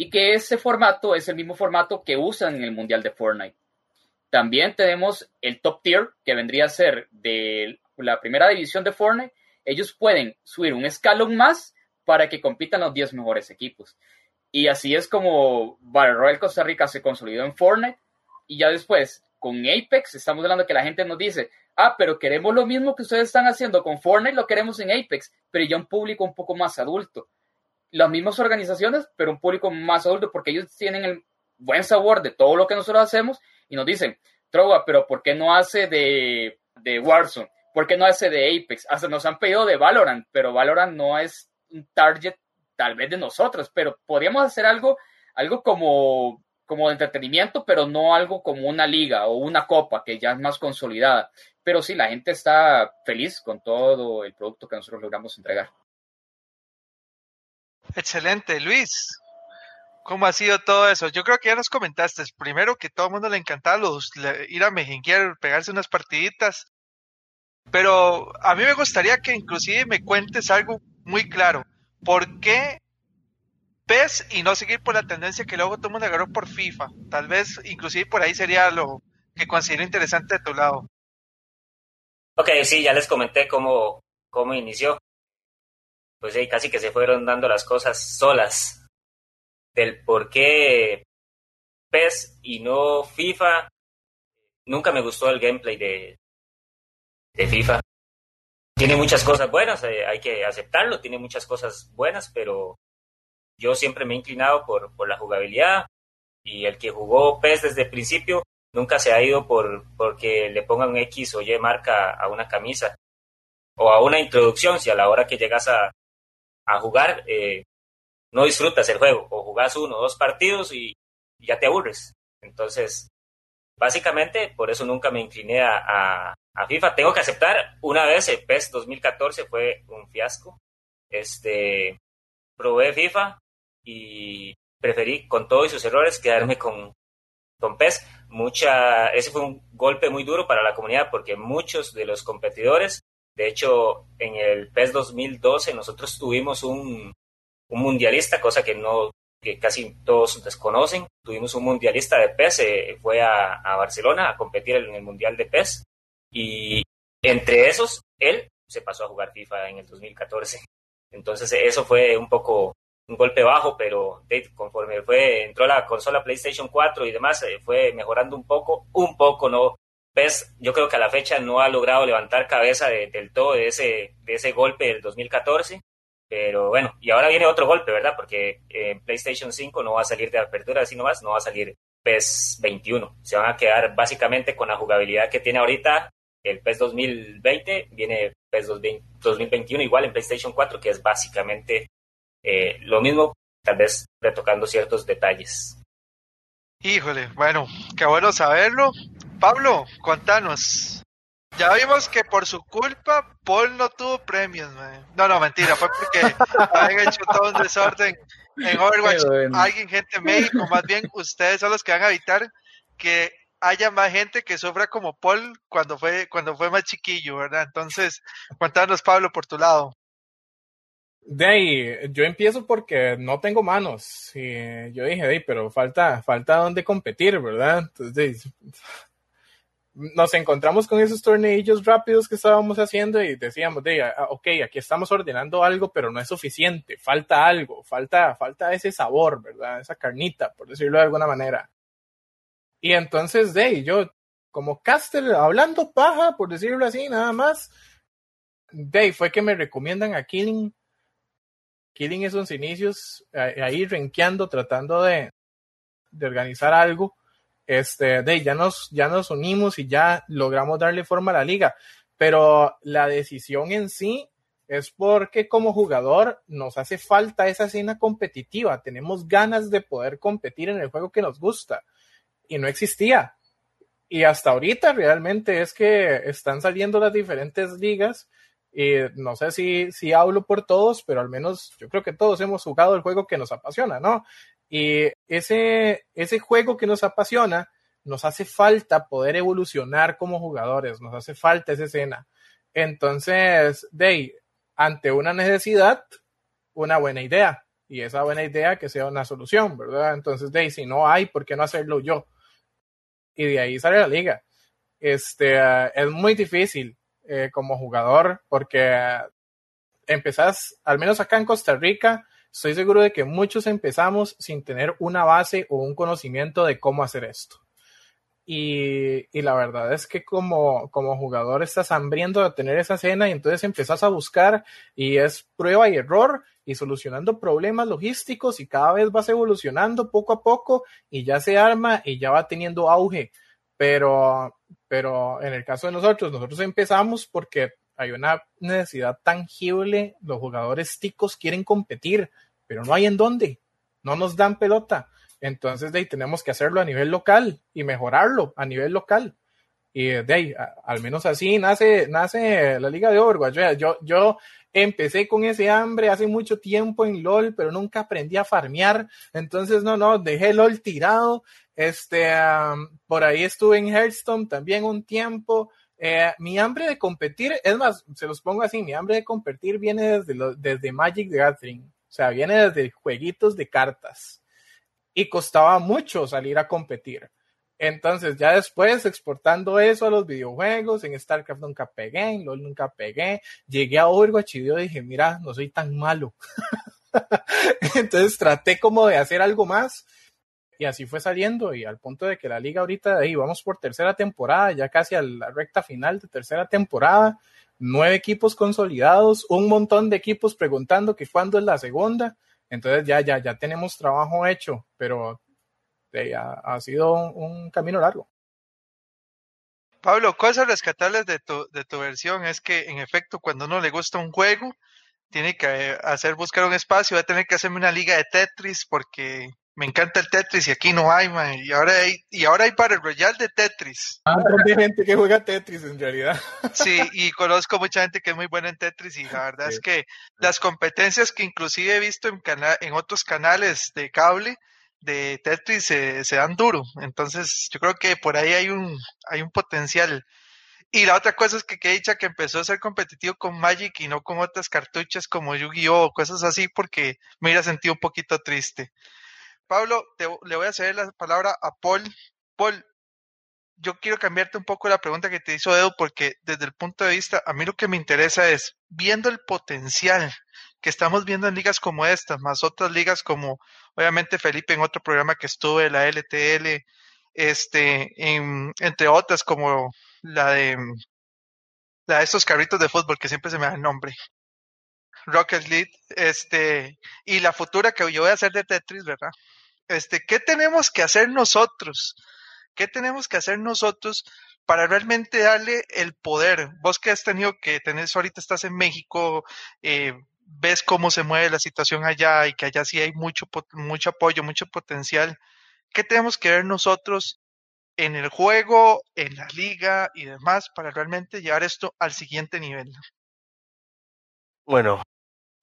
y que ese formato es el mismo formato que usan en el Mundial de Fortnite. También tenemos el top tier, que vendría a ser de la primera división de Fortnite. Ellos pueden subir un escalón más para que compitan los 10 mejores equipos. Y así es como Battle Royale Costa Rica se consolidó en Fortnite y ya después con Apex estamos hablando que la gente nos dice, ah, pero queremos lo mismo que ustedes están haciendo con Fortnite, lo queremos en Apex, pero ya un público un poco más adulto. Las mismas organizaciones, pero un público más adulto porque ellos tienen el buen sabor de todo lo que nosotros hacemos y nos dicen, Trova, pero ¿por qué no hace de, de Warzone? ¿Por qué no hace de Apex? Hasta nos han pedido de Valorant, pero Valorant no es un target tal vez de nosotros, pero podríamos hacer algo, algo como, como de entretenimiento, pero no algo como una liga o una copa que ya es más consolidada. Pero sí, la gente está feliz con todo el producto que nosotros logramos entregar. Excelente, Luis. ¿Cómo ha sido todo eso? Yo creo que ya nos comentaste. Primero que todo el mundo le encantaba los, ir a Mejinguer, pegarse unas partiditas. Pero a mí me gustaría que inclusive me cuentes algo muy claro. ¿Por qué PES y no seguir por la tendencia que luego todo el mundo agarró por FIFA? Tal vez inclusive por ahí sería lo que considero interesante de tu lado. Ok, sí, ya les comenté cómo, cómo inició. Pues sí, casi que se fueron dando las cosas solas. Del por qué PES y no FIFA. Nunca me gustó el gameplay de, de FIFA tiene muchas cosas buenas, eh, hay que aceptarlo, tiene muchas cosas buenas, pero yo siempre me he inclinado por, por la jugabilidad y el que jugó PES desde el principio nunca se ha ido por porque le pongan X o Y marca a una camisa o a una introducción, si a la hora que llegas a, a jugar eh, no disfrutas el juego o jugás uno o dos partidos y, ya te aburres. Entonces, básicamente, por eso nunca me incliné a, a FIFA. Tengo que aceptar, una vez el PES 2014 fue un fiasco. Este, probé FIFA y preferí, con todos sus errores, quedarme con, con PES. Mucha, ese fue un golpe muy duro para la comunidad porque muchos de los competidores, de hecho, en el PES 2012 nosotros tuvimos un, un mundialista, cosa que no que casi todos desconocen. Tuvimos un mundialista de PES, eh, fue a, Barcelona a competir en el Mundial de PES y entre esos, él se pasó a jugar FIFA en el 2014. Entonces eso fue un poco un golpe bajo, pero conforme fue, entró la consola PlayStation 4 y demás, eh, fue mejorando un poco, un poco, ¿no? PES, yo creo que a la fecha no ha logrado levantar cabeza del todo de ese, de ese golpe del 2014, pero bueno, y ahora viene otro golpe, ¿verdad? Porque en PlayStation 5 no va a salir de apertura así nomás, no va a salir PES 21. Se van a quedar básicamente con la jugabilidad que tiene ahorita el PES 2020, viene PES 2021 igual en PlayStation 4, que es básicamente eh, lo mismo, tal vez retocando ciertos detalles. Híjole, bueno, qué bueno saberlo. Pablo, contanos. Ya vimos que por su culpa Paul no tuvo premios, No, no, mentira, fue porque habían hecho todo un desorden en Overwatch. Alguien, gente en México, más bien ustedes son los que van a evitar que haya más gente que sufra como Paul cuando fue, cuando fue más chiquillo, ¿verdad? Entonces, cuéntanos, Pablo, por tu lado. De ahí, yo empiezo porque no tengo manos. Y yo dije, de pero falta, falta donde competir, ¿verdad? Entonces, nos encontramos con esos tornillos rápidos que estábamos haciendo y decíamos, de, ah, ok, aquí estamos ordenando algo, pero no es suficiente, falta algo, falta, falta ese sabor, ¿verdad? Esa carnita, por decirlo de alguna manera. Y entonces, de yo, como caster, hablando paja, por decirlo así, nada más, de fue que me recomiendan a Killing. Killing esos inicios, ahí renqueando, tratando de, de organizar algo. Este, de ya nos, ya nos unimos y ya logramos darle forma a la liga. Pero la decisión en sí es porque como jugador nos hace falta esa escena competitiva. Tenemos ganas de poder competir en el juego que nos gusta y no existía. Y hasta ahorita realmente es que están saliendo las diferentes ligas. Y no sé si, si hablo por todos, pero al menos yo creo que todos hemos jugado el juego que nos apasiona, ¿no? Y ese, ese juego que nos apasiona, nos hace falta poder evolucionar como jugadores, nos hace falta esa escena. Entonces, Day, ante una necesidad, una buena idea. Y esa buena idea que sea una solución, ¿verdad? Entonces, Day, si no hay, ¿por qué no hacerlo yo? y de ahí sale la liga. Este, es muy difícil eh, como jugador porque empezás, al menos acá en Costa Rica, estoy seguro de que muchos empezamos sin tener una base o un conocimiento de cómo hacer esto. Y, y, la verdad es que como, como jugador estás hambriendo de tener esa cena y entonces empezás a buscar y es prueba y error y solucionando problemas logísticos y cada vez vas evolucionando poco a poco y ya se arma y ya va teniendo auge. Pero, pero en el caso de nosotros, nosotros empezamos porque hay una necesidad tangible, los jugadores ticos quieren competir, pero no hay en dónde, no nos dan pelota. Entonces, de ahí tenemos que hacerlo a nivel local y mejorarlo a nivel local. Y de ahí, al menos así nace, nace la Liga de Overwatch. Yo, yo empecé con ese hambre hace mucho tiempo en LOL, pero nunca aprendí a farmear. Entonces, no, no, dejé LOL tirado. Este, por ahí estuve en Hearthstone también un tiempo. Eh, mi hambre de competir, es más, se los pongo así, mi hambre de competir viene desde, desde Magic the Gathering. O sea, viene desde jueguitos de cartas y costaba mucho salir a competir. Entonces, ya después exportando eso a los videojuegos, en StarCraft nunca pegué, en LOL nunca pegué, llegué a Overwatch y dije, mira, no soy tan malo. Entonces traté como de hacer algo más y así fue saliendo y al punto de que la liga ahorita, ahí vamos por tercera temporada, ya casi a la recta final de tercera temporada, nueve equipos consolidados, un montón de equipos preguntando que cuándo es la segunda entonces ya, ya, ya tenemos trabajo hecho, pero ha sido un, camino largo. Pablo, cosas rescatables de tu, de tu versión es que en efecto cuando uno le gusta un juego, tiene que hacer buscar un espacio, va a tener que hacerme una liga de Tetris porque me encanta el Tetris y aquí no hay, man. Y ahora hay, y ahora hay para el Royal de Tetris. Ah, hay gente que juega Tetris en realidad. Sí, y conozco mucha gente que es muy buena en Tetris y la verdad es que las competencias que inclusive he visto en, en otros canales de cable de Tetris se, se dan duro. Entonces yo creo que por ahí hay un, hay un potencial. Y la otra cosa es que que dicha que empezó a ser competitivo con Magic y no con otras cartuchas como Yu-Gi-Oh! o cosas así porque me hubiera sentido un poquito triste. Pablo, le voy a ceder la palabra a Paul. Paul, yo quiero cambiarte un poco la pregunta que te hizo Edu, porque desde el punto de vista, a mí lo que me interesa es, viendo el potencial que estamos viendo en ligas como estas, más otras ligas como, obviamente Felipe en otro programa que estuve, la LTL, este, entre otras como la de, la de estos carritos de fútbol que siempre se me da el nombre. Rocket League, este, y la futura que yo voy a hacer de Tetris, ¿verdad? Este, ¿qué tenemos que hacer nosotros? ¿Qué tenemos que hacer nosotros para realmente darle el poder? Vos que has tenido que tenés ahorita estás en México, eh, ves cómo se mueve la situación allá y que allá sí hay mucho, mucho apoyo, mucho potencial. ¿Qué tenemos que ver nosotros en el juego, en la liga y demás para realmente llevar esto al siguiente nivel? Bueno,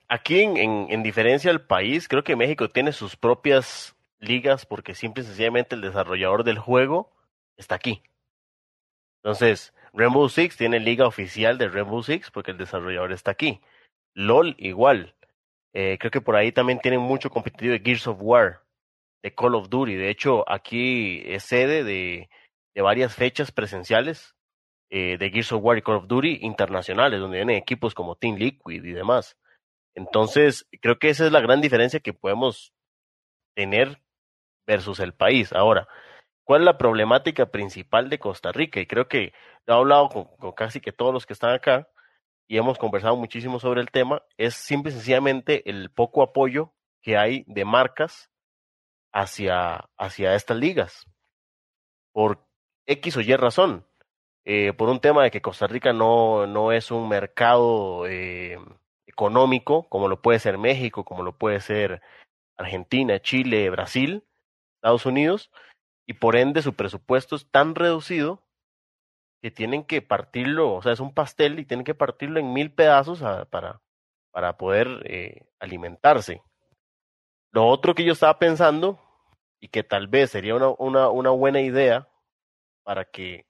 aquí en, en, en diferencia del país, creo que México tiene sus propias ligas porque simple y sencillamente el desarrollador del juego está aquí. Entonces, Rainbow Six tiene liga oficial de Rainbow Six porque el desarrollador está aquí. LOL igual. Eh, creo que por ahí también tienen mucho competitivo de Gears of War, de Call of Duty. De hecho, aquí es sede de, varias fechas presenciales eh, de Gears of War y Call of Duty internacionales, donde vienen equipos como Team Liquid y demás. Entonces, creo que esa es la gran diferencia que podemos tener versus el país. Ahora, ¿cuál es la problemática principal de Costa Rica? Y creo que he hablado con, casi que todos los que están acá y hemos conversado muchísimo sobre el tema, es simple y sencillamente el poco apoyo que hay de marcas hacia, hacia estas ligas. Por X o Y razón. Eh, por un tema de que Costa Rica no, no es un mercado eh, económico como lo puede ser México, como lo puede ser Argentina, Chile, Brasil, Estados Unidos, y por ende su presupuesto es tan reducido que tienen que partirlo, o sea, es un pastel y tienen que partirlo en mil pedazos para, para poder eh, alimentarse. Lo otro que yo estaba pensando, y que tal vez sería una, una, una buena idea para que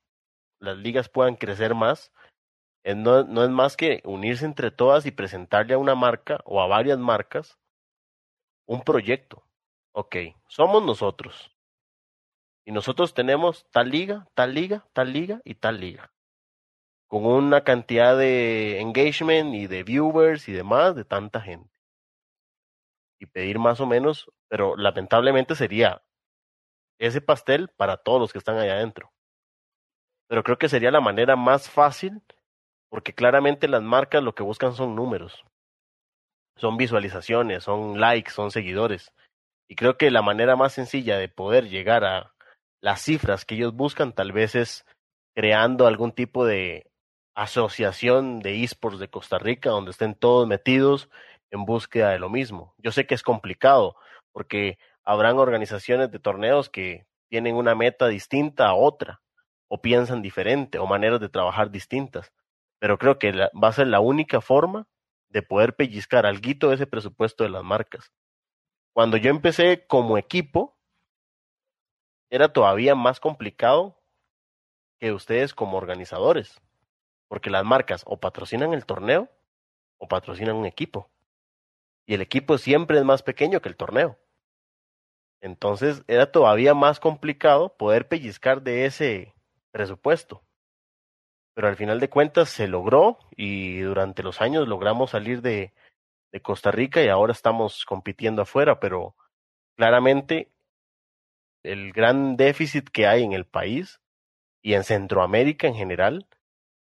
las ligas puedan crecer más, no, no es más que unirse entre todas y presentarle a una marca o a varias marcas un proyecto ok, somos nosotros. Y nosotros tenemos tal liga, tal liga, tal liga y tal liga. Con una cantidad de engagement y de viewers y demás de tanta gente. y pedir más o menos, pero lamentablemente sería ese pastel para todos los que están allá adentro. Pero creo que sería la manera más fácil porque claramente las marcas lo que buscan son números, son visualizaciones, son likes, son seguidores. Y creo que la manera más sencilla de poder llegar a las cifras que ellos buscan tal vez es creando algún tipo de asociación de esports de Costa Rica donde estén todos metidos en búsqueda de lo mismo. Yo sé que es complicado porque habrán organizaciones de torneos que tienen una meta distinta a otra o piensan diferente o maneras de trabajar distintas, pero creo que va a ser la única forma de poder pellizcar algo de ese presupuesto de las marcas. Cuando yo empecé como equipo, era todavía más complicado que ustedes como organizadores, porque las marcas o patrocinan el torneo o patrocinan un equipo. Y el equipo siempre es más pequeño que el torneo. Entonces era todavía más complicado poder pellizcar de ese presupuesto. Pero al final de cuentas se logró y durante los años logramos salir de, de Costa Rica y ahora estamos compitiendo afuera, pero claramente el gran déficit que hay en el país y en Centroamérica en general,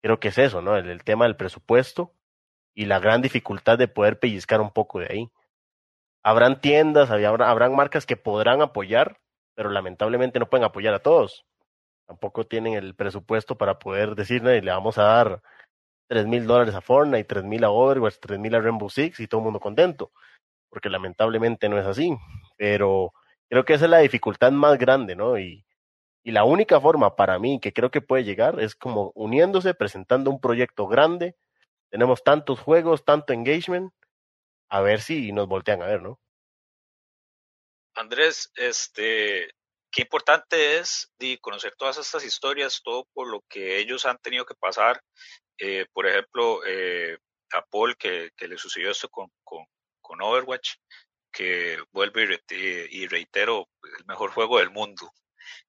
creo que es eso, ¿no? El, tema del presupuesto y la gran dificultad de poder pellizcar un poco de ahí. Habrán tiendas, habrán marcas que podrán apoyar, pero lamentablemente no pueden apoyar a todos. Tampoco tienen el presupuesto para poder decir, le vamos a dar tres mil dólares a Fortnite, tres mil a Overwatch, tres mil a Rainbow Six y todo el mundo contento. Porque lamentablemente no es así. Pero Creo que esa es la dificultad más grande, ¿no? Y, y la única forma para mí que creo que puede llegar es como uniéndose, presentando un proyecto grande. Tenemos tantos juegos, tanto engagement, a ver si nos voltean a ver, ¿no? Andrés, este, qué importante es conocer todas estas historias, todo por lo que ellos han tenido que pasar. Eh, por ejemplo, eh, a Paul, que, que, le sucedió esto con, con, con Overwatch, que vuelve y, reitero, el mejor juego del mundo.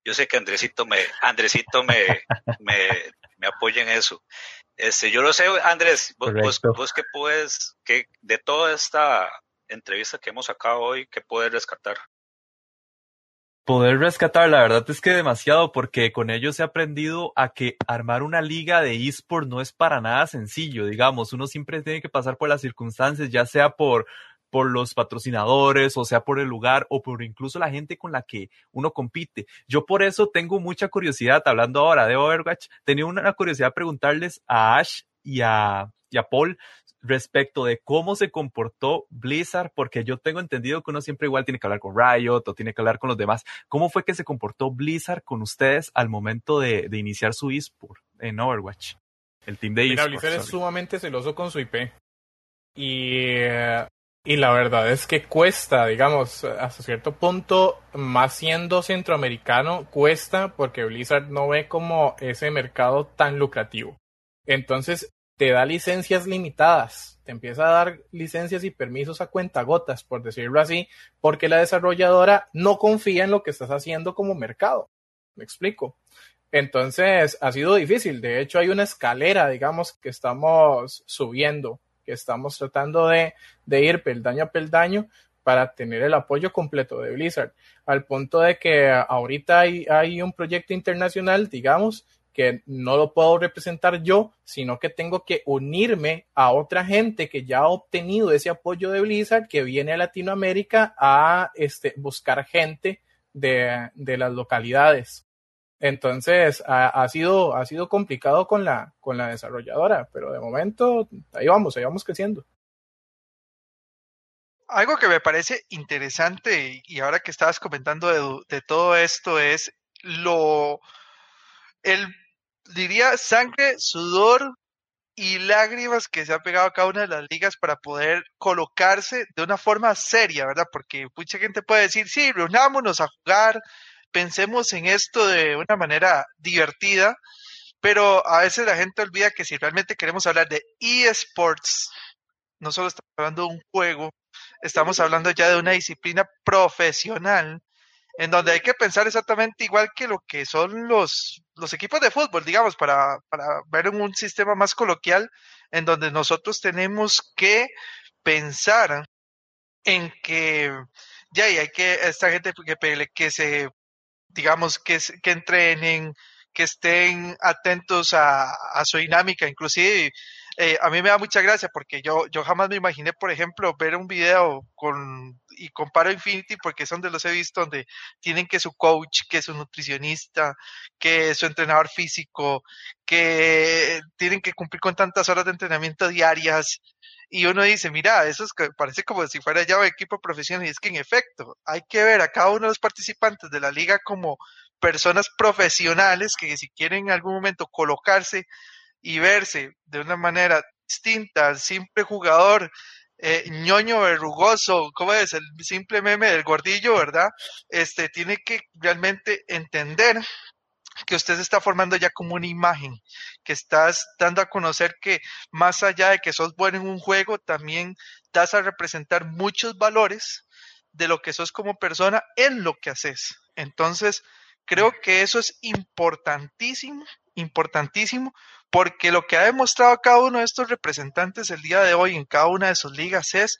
Yo sé que Andresito me, Andresito me, me, me apoya en eso. Este, yo lo sé, Andrés, vos, vos, qué puedes, que de toda esta entrevista que hemos sacado hoy, ¿qué puedes rescatar? Poder rescatar, la verdad es que demasiado, porque con ellos he aprendido a que armar una liga de eSport no es para nada sencillo, digamos, uno siempre tiene que pasar por las circunstancias, ya sea por por los patrocinadores, o sea, por el lugar, o por incluso la gente con la que uno compite. Yo por eso tengo mucha curiosidad, hablando ahora de Overwatch, tenía una curiosidad preguntarles a Ash y a, y a Paul respecto de cómo se comportó Blizzard, porque yo tengo entendido que uno siempre igual tiene que hablar con Riot o tiene que hablar con los demás. ¿Cómo fue que se comportó Blizzard con ustedes al momento de, de iniciar su eSport en Overwatch? El team de eSport. Blizzard es sumamente celoso con su IP. Y y la verdad es que cuesta, digamos, hasta cierto punto, más siendo centroamericano, cuesta porque Blizzard no ve como ese mercado tan lucrativo. Entonces, te da licencias limitadas, te empieza a dar licencias y permisos a cuentagotas, por decirlo así, porque la desarrolladora no confía en lo que estás haciendo como mercado. ¿Me explico? Entonces, ha sido difícil. De hecho, hay una escalera, digamos, que estamos subiendo estamos tratando de, ir peldaño a peldaño para tener el apoyo completo de Blizzard, al punto de que ahorita hay un proyecto internacional, digamos, que no lo puedo representar yo, sino que tengo que unirme a otra gente que ya ha obtenido ese apoyo de Blizzard, que viene a Latinoamérica a este, buscar gente de, de las localidades. Entonces ha, sido, ha sido complicado con la, con la desarrolladora, pero de momento ahí vamos, ahí vamos creciendo. Algo que me parece interesante y ahora que estabas comentando de, todo esto es lo, el, diría, sangre, sudor y lágrimas que se ha pegado a cada una de las ligas para poder colocarse de una forma seria, ¿verdad? Porque mucha gente puede decir, sí, reunámonos a jugar, pensemos en esto de una manera divertida, pero a veces la gente olvida que si realmente queremos hablar de eSports, no solo estamos hablando de un juego, estamos hablando ya de una disciplina profesional en donde hay que pensar exactamente igual que lo que son los, los equipos de fútbol, digamos, para, para ver en un sistema más coloquial, en donde nosotros tenemos que pensar en que ya y hay que esta gente que, que se digamos que, que entrenen que estén atentos a, a su dinámica inclusive eh, a mí me da mucha gracia porque yo, yo jamás me imaginé, por ejemplo, ver un video con y comparo Infinity porque son de los he visto donde tienen que su coach, que su nutricionista, que su entrenador físico, que tienen que cumplir con tantas horas de entrenamiento diarias. Y uno dice, mira, eso es parece como si fuera ya un equipo profesional. Y es que en efecto, hay que ver a cada uno de los participantes de la liga como personas profesionales que si quieren en algún momento colocarse y verse de una manera distinta al simple jugador eh, ñoño verrugoso, ¿cómo es? El simple meme del gordillo, ¿verdad? Este tiene que realmente entender que usted se está formando ya como una imagen, que estás dando a conocer que más allá de que sos bueno en un juego, también das a representar muchos valores de lo que sos como persona en lo que haces. Entonces, creo que eso es importantísimo, importantísimo, porque lo que ha demostrado cada uno de estos representantes el día de hoy en cada una de sus ligas es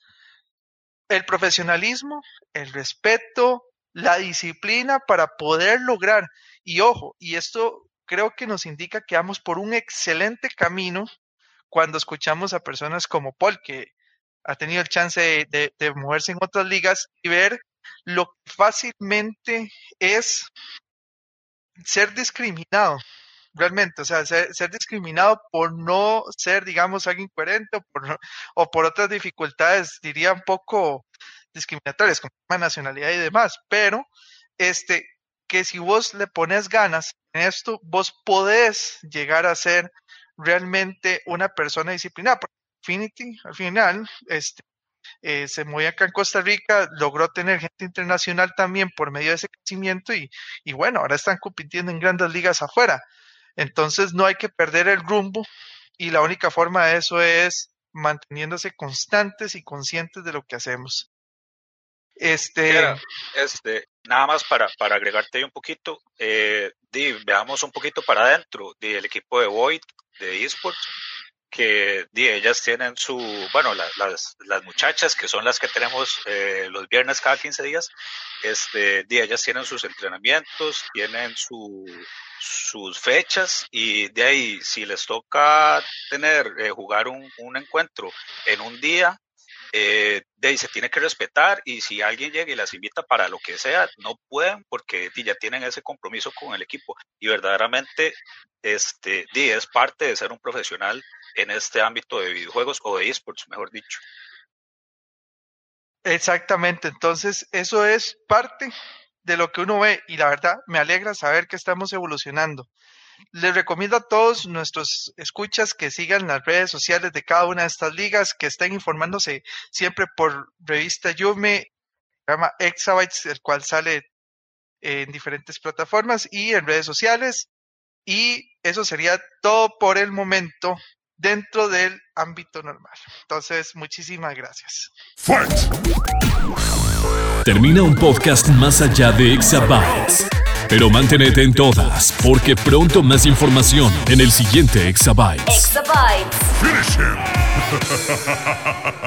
el profesionalismo, el respeto, la disciplina para poder lograr. Y ojo, y esto creo que nos indica que vamos por un excelente camino cuando escuchamos a personas como Paul, que ha tenido el chance de, moverse en otras ligas y ver lo fácilmente es ser discriminado realmente, o sea, ser, discriminado por no ser, digamos, alguien coherente o por, o por otras dificultades, diría un poco discriminatorias, como nacionalidad y demás, pero este, que si vos le pones ganas en esto, vos podés llegar a ser realmente una persona disciplinada. Porque Infinity, al final, este, eh, se movía acá en Costa Rica, logró tener gente internacional también por medio de ese crecimiento y, y bueno, ahora están compitiendo en grandes ligas afuera. Entonces no hay que perder el rumbo y la única forma de eso es manteniéndose constantes y conscientes de lo que hacemos. Este, este nada más para, para agregarte un poquito, eh, veamos un poquito para adentro del equipo de Void, de esports, que ellas tienen su, bueno, las, las muchachas que son las que tenemos eh, los viernes cada 15 días, este, ellas tienen sus entrenamientos, tienen su, sus fechas y de ahí si les toca tener eh, jugar un, un, encuentro en un día eh, se tiene que respetar y si alguien llega y las invita para lo que sea no pueden porque ya tienen ese compromiso con el equipo. Y verdaderamente este es parte de ser un profesional en este ámbito de videojuegos o de esports mejor dicho. Exactamente. Entonces eso es parte de lo que uno ve y la verdad me alegra saber que estamos evolucionando. Les recomiendo a todos nuestros escuchas que sigan las redes sociales de cada una de estas ligas, que estén informándose siempre por revista Yume, llama Exabytes, el cual sale en diferentes plataformas y en redes sociales. Y eso sería todo por el momento dentro del ámbito normal. Entonces, muchísimas gracias. Termina un podcast más allá de Exabytes. Pero manténete en todas, porque pronto más información en el siguiente Exabytes. Exabytes.